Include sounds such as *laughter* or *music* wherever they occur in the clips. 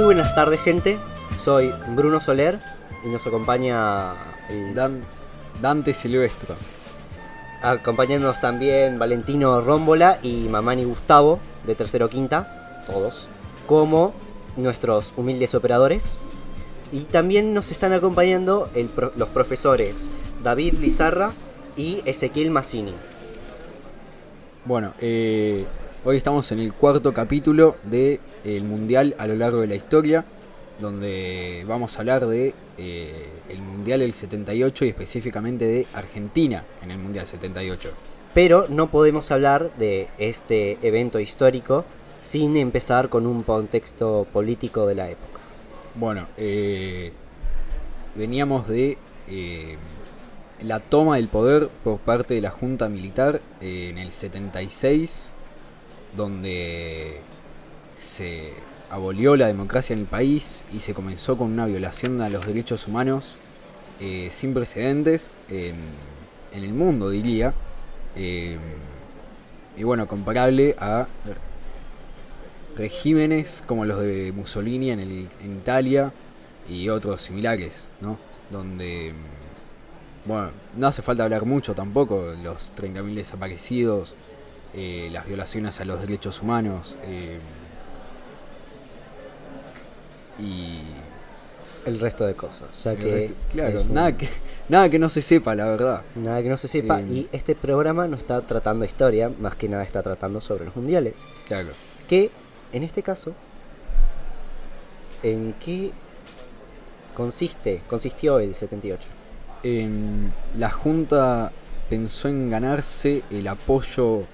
Muy buenas tardes, gente. Soy Bruno Soler y nos acompaña el- Dan- Dante Silvestro. acompañándonos también Valentino Rómbola y Mamani Gustavo de Tercero Quinta, todos, como nuestros humildes operadores. Y también nos están acompañando el pro- los profesores David Lizarra y Ezequiel Massini. Bueno, eh, hoy estamos en el cuarto capítulo de el Mundial a lo largo de la historia, donde vamos a hablar de eh, el Mundial del 78 y específicamente de Argentina en el Mundial 78. Pero no podemos hablar de este evento histórico sin empezar con un contexto político de la época. Bueno, eh, veníamos de eh, la toma del poder por parte de la Junta Militar eh, en el 76, donde se abolió la democracia en el país y se comenzó con una violación a los derechos humanos eh, sin precedentes en, el mundo, diría. Eh, y bueno, comparable a regímenes como los de Mussolini en, el- Italia y otros similares, ¿no? Donde, bueno, no hace falta hablar mucho tampoco, los 30.000 desaparecidos, eh, las violaciones a los derechos humanos, y... El resto de cosas, ya que resto- claro, un- nada, que, nada que no se sepa, la verdad. nada que no se sepa. Eh, Y este programa no está tratando historia, más que nada está tratando sobre los mundiales. Claro. Que, en este caso, ¿en qué consiste, consistió el 78? Em, la Junta pensó en ganarse el apoyo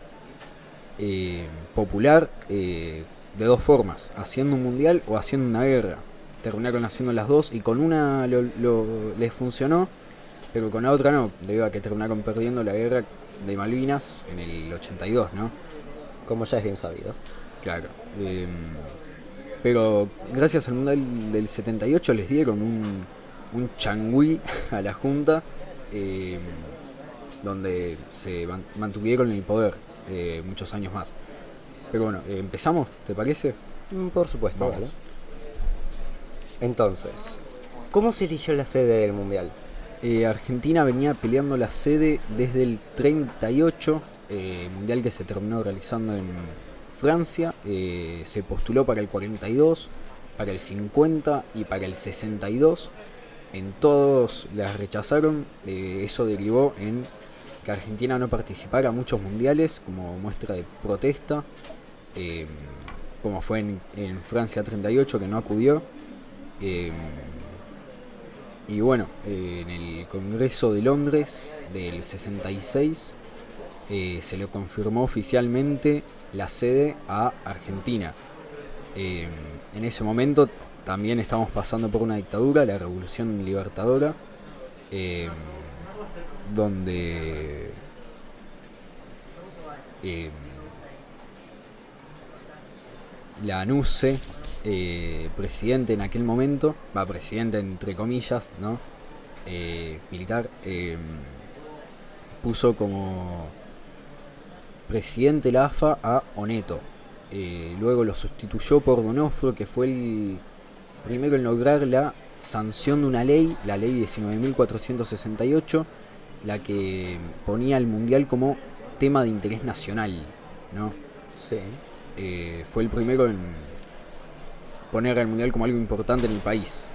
eh, popular eh, de dos formas, haciendo un mundial o haciendo una guerra. Terminaron haciendo las dos y con una lo, lo- les funcionó, pero con la otra no, debido a que terminaron perdiendo la guerra de Malvinas en el 82, ¿no? Como ya es bien sabido. Claro. em, pero gracias al Mundial del 78 les dieron un, un changüí a la Junta, em, donde se man- mantuvieron en el poder eh, muchos años más. Pero bueno, eh, empezamos, ¿te parece? Mm, Por supuesto, Vamos. dale. Entonces, ¿cómo se eligió la sede del mundial? Eh, Argentina venía peleando la sede desde el 38, eh, mundial que se terminó realizando en Francia, eh, se postuló para el 42, para el 50 y para el 62. En todos las rechazaron, eh, eso derivó en que Argentina no participara muchos mundiales como muestra de protesta, eh, como fue en, Francia 38 que no acudió. eh, y bueno, eh, en el Congreso de Londres del 66 eh, se le confirmó oficialmente la sede a Argentina. En ese momento también estamos pasando por una dictadura, la Revolución Libertadora, donde eh, la ANUCE, eh, presidente en aquel momento, va presidente entre comillas, ¿no? Eh, militar, puso como presidente de la AFA a Oneto. Luego lo sustituyó por Donofrio, que fue el primero en lograr la sanción de una ley, la ley 19.468, la que ponía al mundial como tema de interés nacional, ¿no? Sí. eh, fue el primero en poner al mundial como algo importante en el país.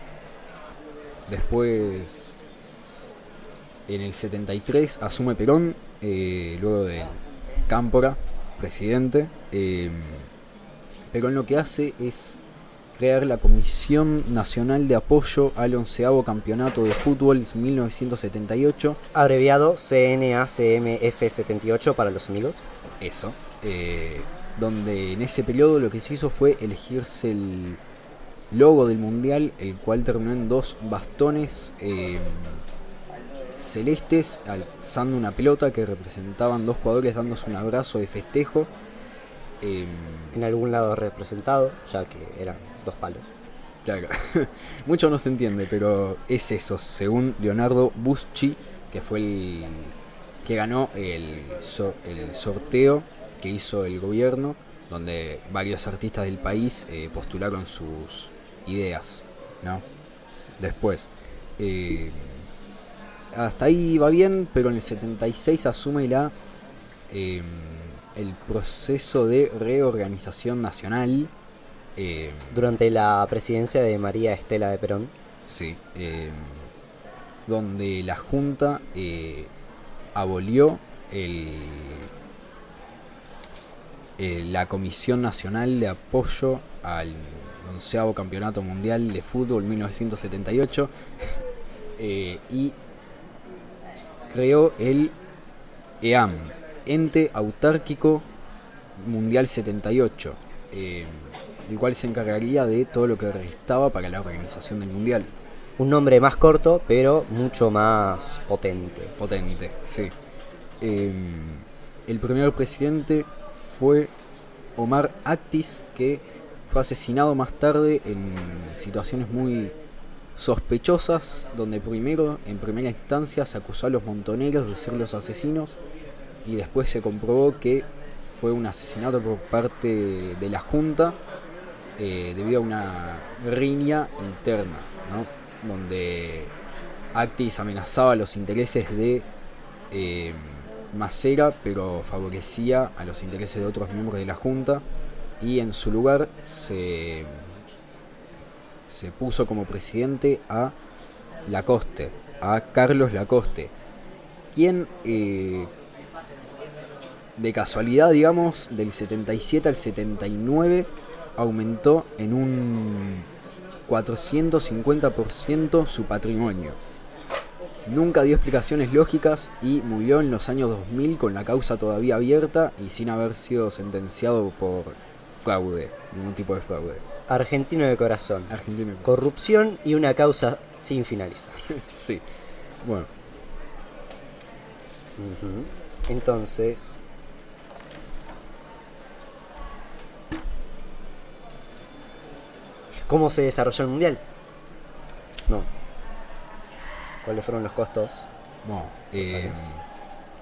Después, en el 73, asume Perón, eh, luego de Cámpora, presidente. eh, Perón lo que hace es crear la Comisión Nacional de Apoyo al onceavo Campeonato de Fútbol 1978. Abreviado CNACMF78 para los amigos. Eso. eh, donde en ese periodo lo que se hizo fue elegirse el logo del mundial, el cual terminó en dos bastones eh, celestes alzando una pelota que representaban dos jugadores dándose un abrazo de festejo. eh, En algún lado representado, ya que eran dos palos. Claro, *laughs* mucho no se entiende, pero es eso, según Leonardo Buschi, que fue el que ganó el, el sorteo que hizo el gobierno, donde varios artistas del país eh, postularon sus ideas, ¿no? Después, eh, hasta ahí va bien, pero en el 76 asume la eh, el proceso de reorganización nacional. Eh, Durante la presidencia de María Estela de Perón. Sí, eh, donde la Junta eh, abolió el, eh, la Comisión Nacional de Apoyo al onceavo Campeonato Mundial de Fútbol 1978 eh, y creó el EAM, Ente Autárquico Mundial 78, eh, el cual se encargaría de todo lo que restaba para la organización del Mundial. Un nombre más corto, pero mucho más potente. Potente, sí. Eh, el primer presidente fue Omar Actis, que fue asesinado más tarde en situaciones muy sospechosas, donde primero, en primera instancia, se acusó a los montoneros de ser los asesinos y después se comprobó que fue un asesinato por parte de la Junta eh, debido a una riña interna, ¿no? donde Actis amenazaba los intereses de eh, Macera, pero favorecía a los intereses de otros miembros de la Junta y en su lugar se, se puso como presidente a Lacoste, a Carlos Lacoste, quien eh, de casualidad, digamos, del 77 al 79 aumentó en un 450% su patrimonio. Nunca dio explicaciones lógicas y murió en los años 2000 con la causa todavía abierta y sin haber sido sentenciado por fraude, ningún tipo de fraude. Argentino de corazón. Argentino. Corrupción y una causa sin finalizar. *laughs* Sí. Bueno. Entonces, ¿cómo se desarrolló el mundial? No. ¿Cuáles fueron los costos? bueno, eh,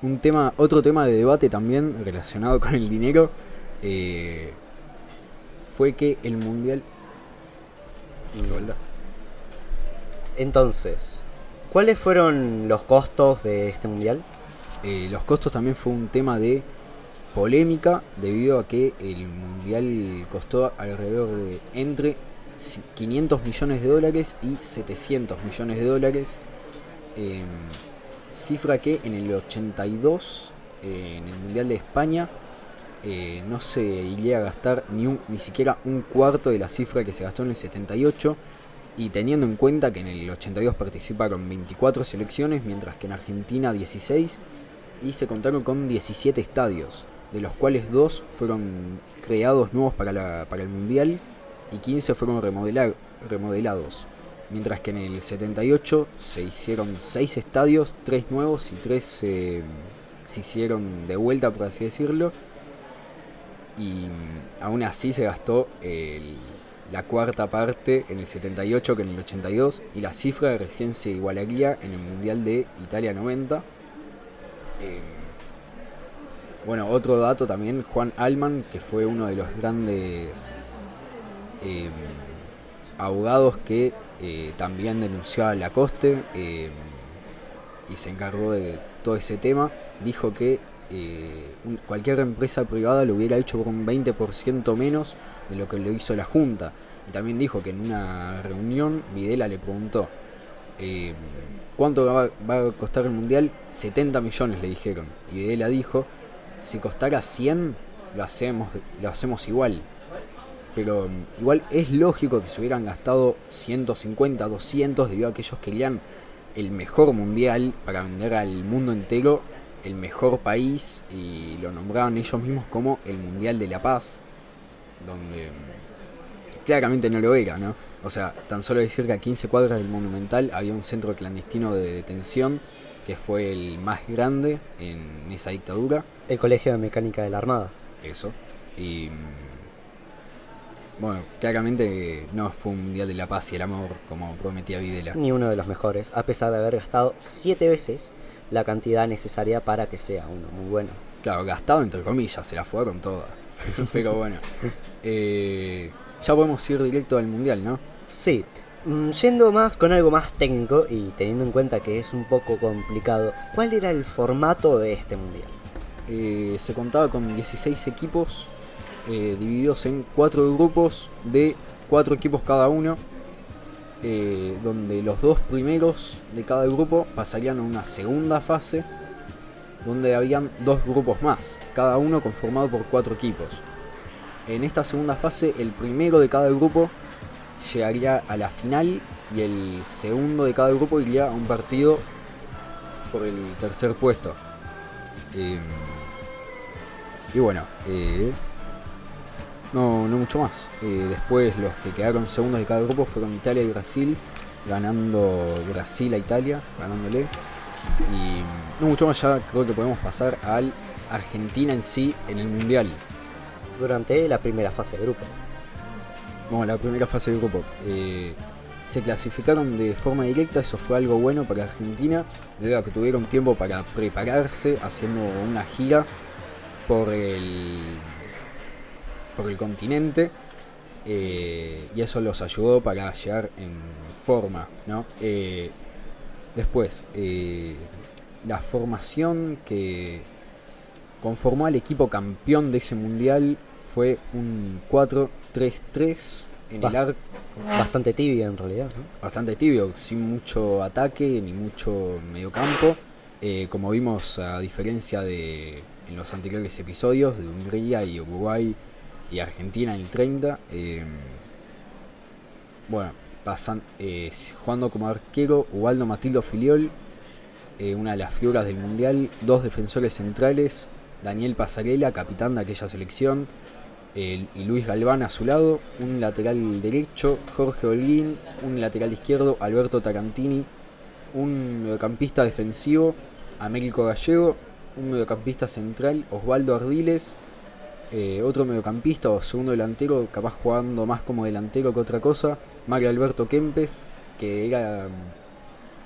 un tema, otro tema de debate también relacionado con el dinero eh, fue que el mundial. Entonces, ¿cuáles fueron los costos de este mundial? Eh, los costos también fue un tema de polémica debido a que el mundial costó alrededor de entre 500 millones de dólares y 700 millones de dólares. eh, cifra que en el 82, eh, en el mundial de España, eh, no se iría a gastar ni, un, ni siquiera un cuarto de la cifra que se gastó en el 78. Y teniendo en cuenta que en el 82 participaron 24 selecciones, mientras que en Argentina 16, y se contaron con 17 estadios, de los cuales dos fueron creados nuevos para, para el Mundial y 15 fueron remodelar- remodelados. Mientras que en el 78 se hicieron 6 estadios, 3 nuevos y 3 se hicieron de vuelta, por así decirlo. Y mm, aún así se gastó el- la cuarta parte en el 78 que en el 82 y la cifra recién se igualaría en el Mundial de Italia 90. Eh, bueno, otro dato también, Juan Alman, que fue uno de los grandes eh, abogados que eh, también denunció a Lacoste eh, y se encargó de todo ese tema, dijo que eh, cualquier empresa privada lo hubiera hecho por un 20% menos de lo que lo hizo la Junta. Y también dijo que en una reunión Videla le preguntó eh, cuánto va, va a costar el Mundial, 70 millones le dijeron. Y Videla dijo, si costara 100, lo hacemos, lo hacemos igual. Pero mm, igual es lógico que se hubieran gastado 150, 200 debido a que ellos querían el mejor mundial para vender al mundo entero el mejor país y lo nombraban ellos mismos como el Mundial de la Paz, donde mm, claramente no lo era, ¿no? O sea, tan solo decir que a 15 cuadras del Monumental había un centro clandestino de detención que fue el más grande en esa dictadura. El Colegio de Mecánica de la Armada. Eso. Y. Bueno, claramente no fue un mundial de la paz y el amor como prometía Videla. Ni uno de los mejores, a pesar de haber gastado siete veces la cantidad necesaria para que sea uno muy bueno. Claro, gastado entre comillas, se la fueron todas. *laughs* Pero bueno. eh, ya podemos ir directo al mundial, ¿no? Sí, mm, yendo más con algo más técnico y teniendo en cuenta que es un poco complicado, ¿cuál era el formato de este mundial? Eh, se contaba con 16 equipos eh, divididos en cuatro grupos de cuatro equipos cada uno, eh, donde los dos primeros de cada grupo pasarían a una segunda fase, donde habían dos grupos más, cada uno conformado por cuatro equipos. En esta segunda fase, el primero de cada grupo llegaría a la final y el segundo de cada grupo iría a un partido por el tercer puesto. Eh, y bueno, eh, no, no mucho más. Eh, después los que quedaron segundos de cada grupo fueron Italia y Brasil, ganando Brasil a Italia, ganándole. Y no mucho más, ya creo que podemos pasar al Argentina en sí en el Mundial. Durante la primera fase de grupo. Bueno, la primera fase de grupo. Eh, se clasificaron de forma directa, eso fue algo bueno para Argentina, debido a que tuvieron tiempo para prepararse haciendo una gira por el, por el continente eh, y eso los ayudó para llegar en forma. ¿no? Eh, después, eh, la formación que conformó al equipo campeón de ese mundial fue un 4-3-3 en el arco. Bastante tibio en realidad. ¿no? Bastante tibio, sin mucho ataque ni mucho mediocampo. Eh, como vimos, a diferencia de en los anteriores episodios de Hungría y Uruguay y Argentina en el 30, eh, bueno, pasan, eh, jugando como arquero Ubaldo Matildo Filiol, eh, una de las figuras del mundial, dos defensores centrales, Daniel Pasarela, capitán de aquella selección, el- y Luis Galván a su lado, un lateral derecho, Jorge Holguín, un lateral izquierdo, Alberto Tarantini, un mediocampista defensivo, Américo Gallego, un mediocampista central, Osvaldo Ardiles, eh, otro mediocampista o segundo delantero, capaz jugando más como delantero que otra cosa, Mario Alberto Kempes, que era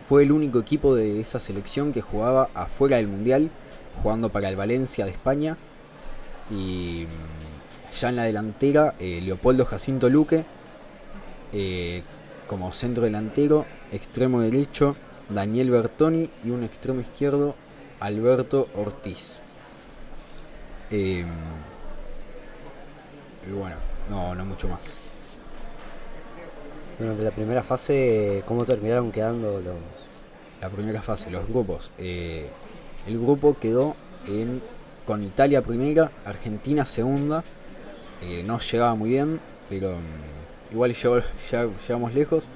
fue el único equipo de esa selección que jugaba afuera del Mundial, jugando para el Valencia de España. Y mm, ya en la delantera, eh, Leopoldo Jacinto Luque, eh, como centro delantero, extremo derecho, Daniel Bertoni y un extremo izquierdo, Alberto Ortiz. Eh, y bueno, no, no mucho más. Durante la primera fase, ¿cómo terminaron quedando los...? la primera fase, los grupos. Eh, el grupo quedó en, con Italia primera, Argentina segunda. Eh, no llegaba muy bien, pero mm, igual llegó- ya- llegamos lejos.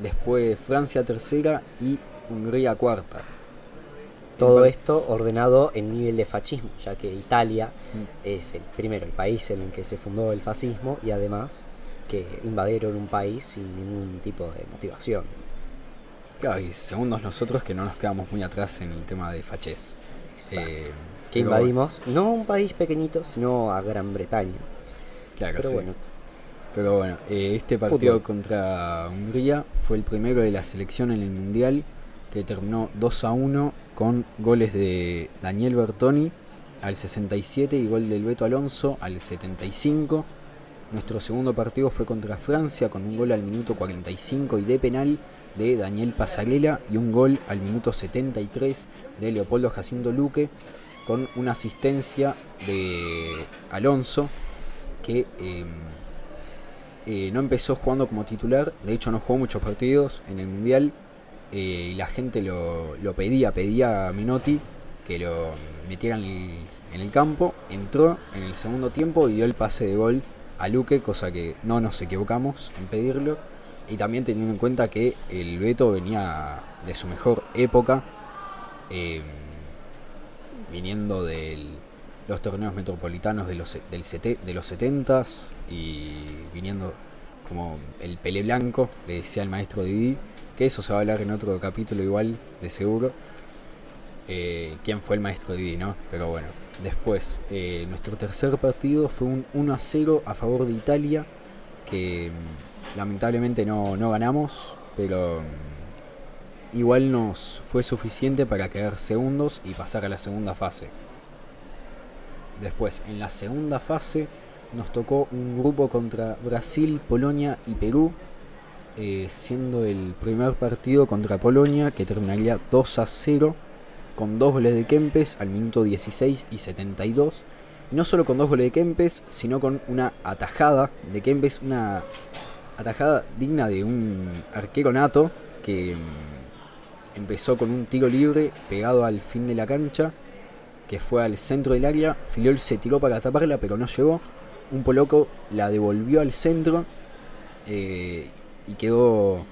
Después Francia tercera y Hungría cuarta. Todo esto ordenado en nivel de fascismo, ya que Italia es el primero el país en el que se fundó el fascismo y además que invadieron un país sin ningún tipo de motivación. Claro, y segundos nosotros que no nos quedamos muy atrás en el tema de. Exacto. Eh, que pero invadimos no un país pequeñito, sino a Gran Bretaña. Claro, Pero sí. bueno, Pero bueno, eh, este partido Fútbol. contra Hungría fue el primero de la selección en el Mundial que terminó 2 a 1 con goles de Daniel Bertoni al 67 y gol del Beto Alonso al 75. Nuestro segundo partido fue contra Francia con un gol al minuto 45 y de penal de Daniel Pasarela y un gol al minuto 73 de Leopoldo Jacinto Luque con una asistencia de Alonso que eh, eh, no empezó jugando como titular, de hecho no jugó muchos partidos en el Mundial eh, y la gente lo, lo pedía, pedía a Menotti que lo metiera en el, campo, entró en el segundo tiempo y dio el pase de gol a Luque, cosa que no nos equivocamos en pedirlo. Y también teniendo en cuenta que el Beto venía de su mejor época, eh, viniendo de los torneos metropolitanos de los, del sete- de los 70s y viniendo como el pele blanco, le decía el maestro Didi, que eso se va a hablar en otro capítulo igual, de seguro. Eh, quién fue el maestro Didi, ¿no? Pero bueno, después, eh, nuestro tercer partido fue un 1 a 0 a favor de Italia, que mm, lamentablemente no, no ganamos, pero mm, igual nos fue suficiente para quedar segundos y pasar a la segunda fase. Después, en la segunda fase, nos tocó un grupo contra Brasil, Polonia y Perú. Eh, siendo el primer partido contra Polonia que terminaría 2 a 0 con dos goles de Kempes al minuto 16 y 72. Y no solo con dos goles de Kempes, sino con una atajada de Kempes, una atajada digna de un arquero nato que mm, empezó con un tiro libre pegado al fin de la cancha, que fue al centro del área. Filiol se tiró para taparla, pero no llegó. Un poloco la devolvió al centro eh, y quedó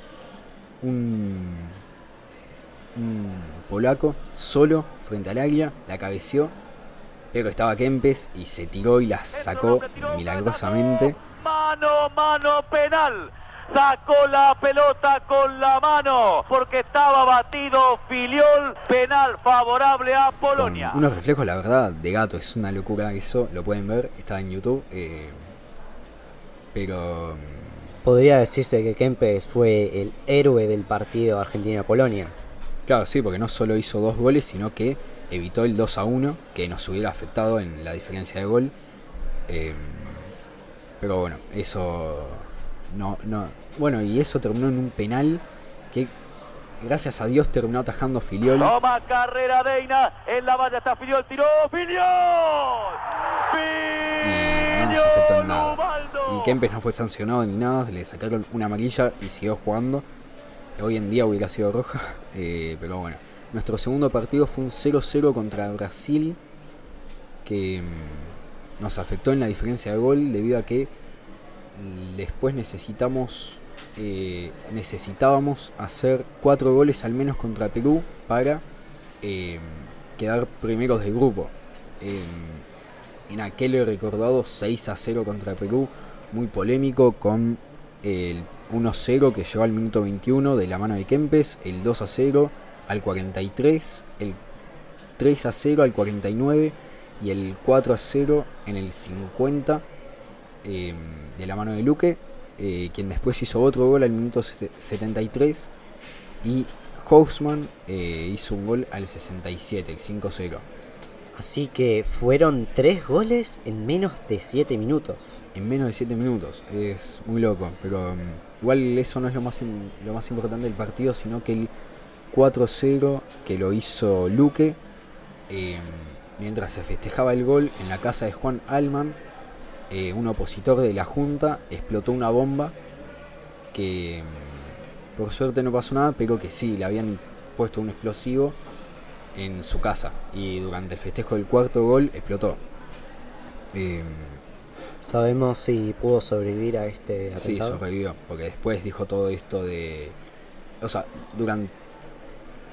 un un polaco solo frente al águila, la cabeció, pero estaba Kempes y se tiró y la sacó milagrosamente. Mano, mano penal. Sacó la pelota con la mano porque estaba batido Filiol, penal favorable a Polonia. unos reflejos, la verdad, de gato, es una locura eso, lo pueden ver, está en YouTube. Eh, pero. Podría decirse que Kempes fue el héroe del partido Argentina-Polonia. Claro, sí, porque no solo hizo dos goles, sino que evitó el 2 a 1, que nos hubiera afectado en la diferencia de gol. Em, pero bueno, eso no, no. Bueno, y eso terminó en un penal que gracias a Dios terminó atajando Filiol. Toma carrera Deina, en la valla está Filiol, tiró Filiol. Y no nos afectó en nada. Kempes no fue sancionado ni nada, se le sacaron una amarilla y siguió jugando hoy en día hubiera sido roja, *laughs* eh, pero bueno. Nuestro segundo partido fue un 0-0 contra Brasil, que mm, nos afectó en la diferencia de gol debido a que después necesitamos eh, necesitábamos hacer cuatro goles al menos contra Perú para eh, quedar primeros de grupo. en aquel recordado 6 a 0 contra Perú, muy polémico con el 1-0 que llegó al minuto 21 de la mano de Kempes, el 2-0 al 43, el 3-0 al 49 y el 4-0 en el 50 em, de la mano de Luque, eh, quien después hizo otro gol al minuto 73 y Hausmann eh, hizo un gol al 67, el 5-0. Así que fueron tres goles en menos de 7 minutos. En menos de 7 minutos, es muy loco, pero... Em, Igual eso no es lo más, lo más importante del partido, sino que el 4-0 que lo hizo Luque, em, mientras se festejaba el gol en la casa de Juan Alman, eh, un opositor de la Junta, explotó una bomba que em, por suerte no pasó nada, pero que sí, le habían puesto un explosivo en su casa y durante el festejo del cuarto gol explotó. Em, ¿Sabemos si pudo sobrevivir a este atentado? Sí, sobrevivió, porque después dijo todo esto de... O sea, durante...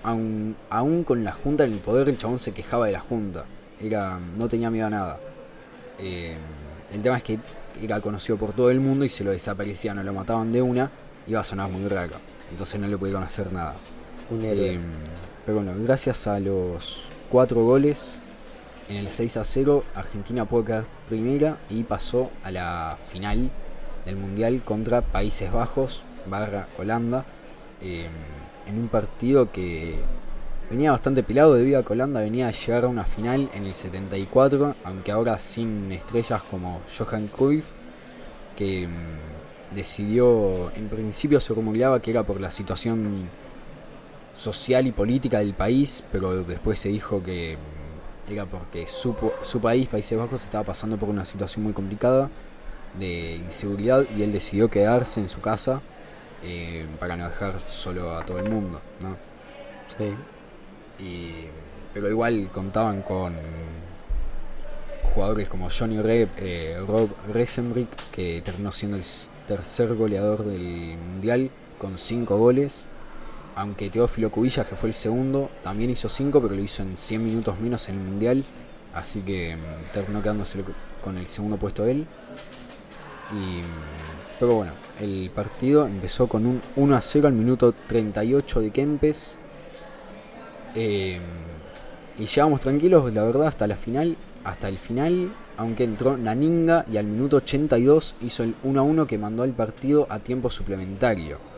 Aún, aún con la Junta en el poder, el chabón se quejaba de la Junta. Era, no tenía miedo a nada. Eh, el tema es que era conocido por todo el mundo y se lo desaparecían o lo mataban de una, iba a sonar muy raro. Entonces no le pudieron hacer nada. Eh, pero bueno, gracias a los cuatro goles en el 6 a 0, Argentina pudo quedar primera y pasó a la final del Mundial contra Países Bajos barra Holanda. Em, en un partido que venía bastante pelado debido a que Holanda venía a llegar a una final en el 74, aunque ahora sin estrellas como Johan Cruyff, que em, decidió, en principio se rumoreaba que era por la situación social y política del país, pero después se dijo que era porque su, su país, Países Bajos, estaba pasando por una situación muy complicada de inseguridad y él decidió quedarse en su casa eh, para no dejar solo a todo el mundo, ¿no? Sí. pero igual contaban con jugadores como Johnny Rep, eh, Rob Resenbrick, que terminó siendo el tercer goleador del mundial con 5 goles aunque Teófilo Cubillas, que fue el segundo, también hizo 5, pero lo hizo en 100 minutos menos en el Mundial. Así que mm, terminó quedándose con el segundo puesto él. Y, mm, pero bueno, el partido empezó con un 1 a 0 al minuto 38 de Kempes. Eh, y llegamos tranquilos, la verdad, hasta la final. Hasta el final, aunque entró Naninga y al minuto 82 hizo el 1 a 1 que mandó al partido a tiempo suplementario.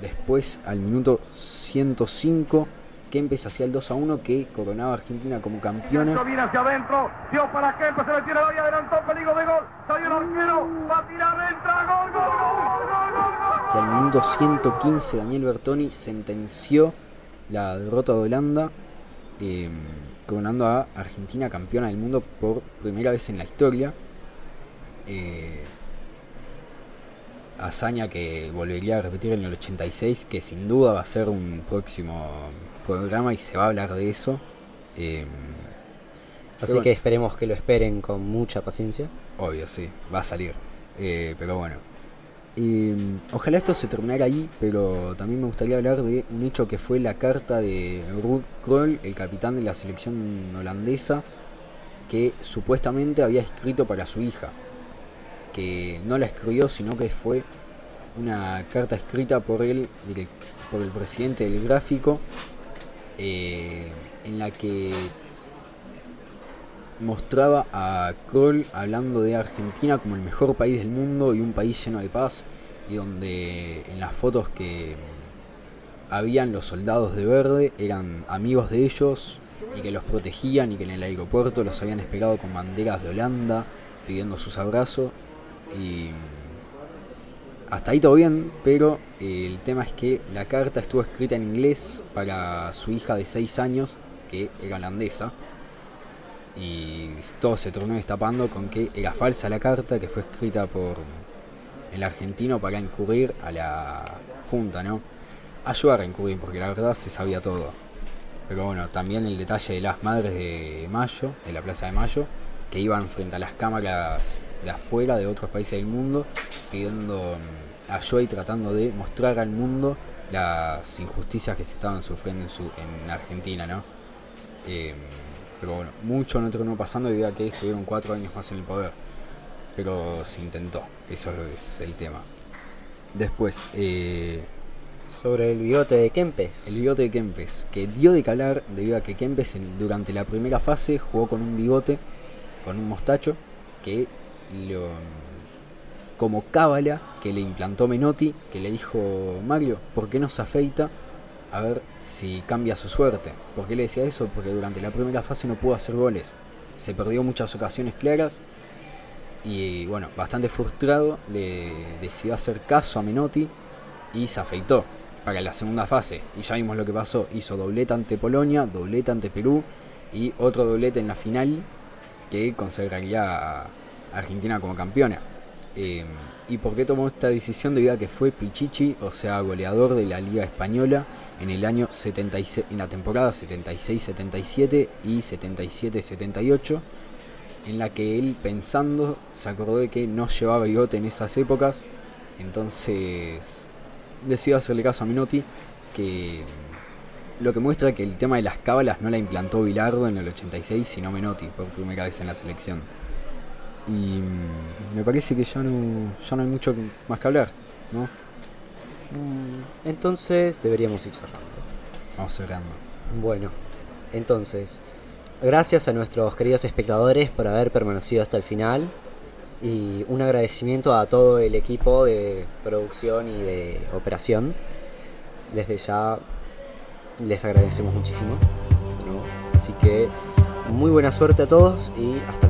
Después, al minuto 105, Kempes hacía el 2 a 1 que coronaba a Argentina como campeona. Viene hacia adentro, dio para Kempes, se le tira la adelantó, peligro de gol, salió el arquero, va a tirar, entra, gol, gol, gol, gol, gol, gol. y al minuto 115 Daniel Bertoni sentenció la derrota de Holanda, eh, coronando a Argentina campeona del mundo por primera vez en la historia. Eh, hazaña que volvería a repetir en el 86, que sin duda va a ser un próximo programa y se va a hablar de eso. Eh, Así que esperemos que lo esperen con mucha paciencia. Obvio, sí, va a salir. Eh, pero bueno. Y, ojalá esto se terminara ahí, pero también me gustaría hablar de un hecho que fue la carta de Ruud Krol, el capitán de la selección holandesa, que supuestamente había escrito para su hija. Que no la escribió, sino que fue una carta escrita por él, por el presidente del gráfico, eh, en la que mostraba a Kroll hablando de Argentina como el mejor país del mundo y un país lleno de paz y donde en las fotos que habían los soldados de verde eran amigos de ellos y que los protegían y que en el aeropuerto los habían esperado con banderas de Holanda pidiendo sus abrazos y hasta ahí todo bien, pero eh, el tema es que la carta estuvo escrita en inglés para su hija de 6 años, que era holandesa, y todo se tornó destapando con que era falsa la carta que fue escrita por el argentino para incurrir a la junta, ¿no? Ayudar a incurrir porque la verdad se sabía todo. Pero bueno, también el detalle de las madres de Mayo, de la Plaza de Mayo, que iban frente a las cámaras de afuera de otros países del mundo pidiendo mm, ayuda y tratando de mostrar al mundo las injusticias que se estaban sufriendo en, su, en Argentina, ¿no? Eh, pero bueno, mucho no terminó pasando debido a que estuvieron cuatro años más en el poder. Pero se intentó, eso es el tema. Después, eh, Sobre el bigote de Kempes. el bigote de Kempes, que dio de calar debido a que Kempes durante la primera fase jugó con un bigote, con un mostacho, que lo, como cábala que le implantó Menotti, que le dijo Mario, ¿por qué no se afeita? A ver si cambia su suerte. ¿Por qué le decía eso? Porque durante la primera fase no pudo hacer goles. Se perdió muchas ocasiones claras. Y bueno, bastante frustrado, le decidió hacer caso a Menotti y se afeitó para la segunda fase. Y ya vimos lo que pasó. Hizo doblete ante Polonia, doblete ante Perú y otro doblete en la final que consagraría Argentina como campeona. Eh, ¿Y por qué tomó esta decisión? Debido a que fue Pichichi, o sea, goleador de la Liga Española en el año 76, en la temporada 76-77 y 77-78, en la que él pensando se acordó de que no llevaba bigote en esas épocas, entonces decidió hacerle caso a Minotti, que lo que muestra que el tema de las cábalas no la implantó Bilardo en el 86, sino Menotti por primera vez en la selección. Y me parece que ya no, ya no hay mucho más que hablar, ¿no? Mm, Entonces deberíamos ir cerrando. Vamos cerrando. Bueno, entonces, gracias a nuestros queridos espectadores por haber permanecido hasta el final. Y un agradecimiento a todo el equipo de producción y de operación. Desde ya les agradecemos muchísimo. ¿no? Así que muy buena suerte a todos y hasta.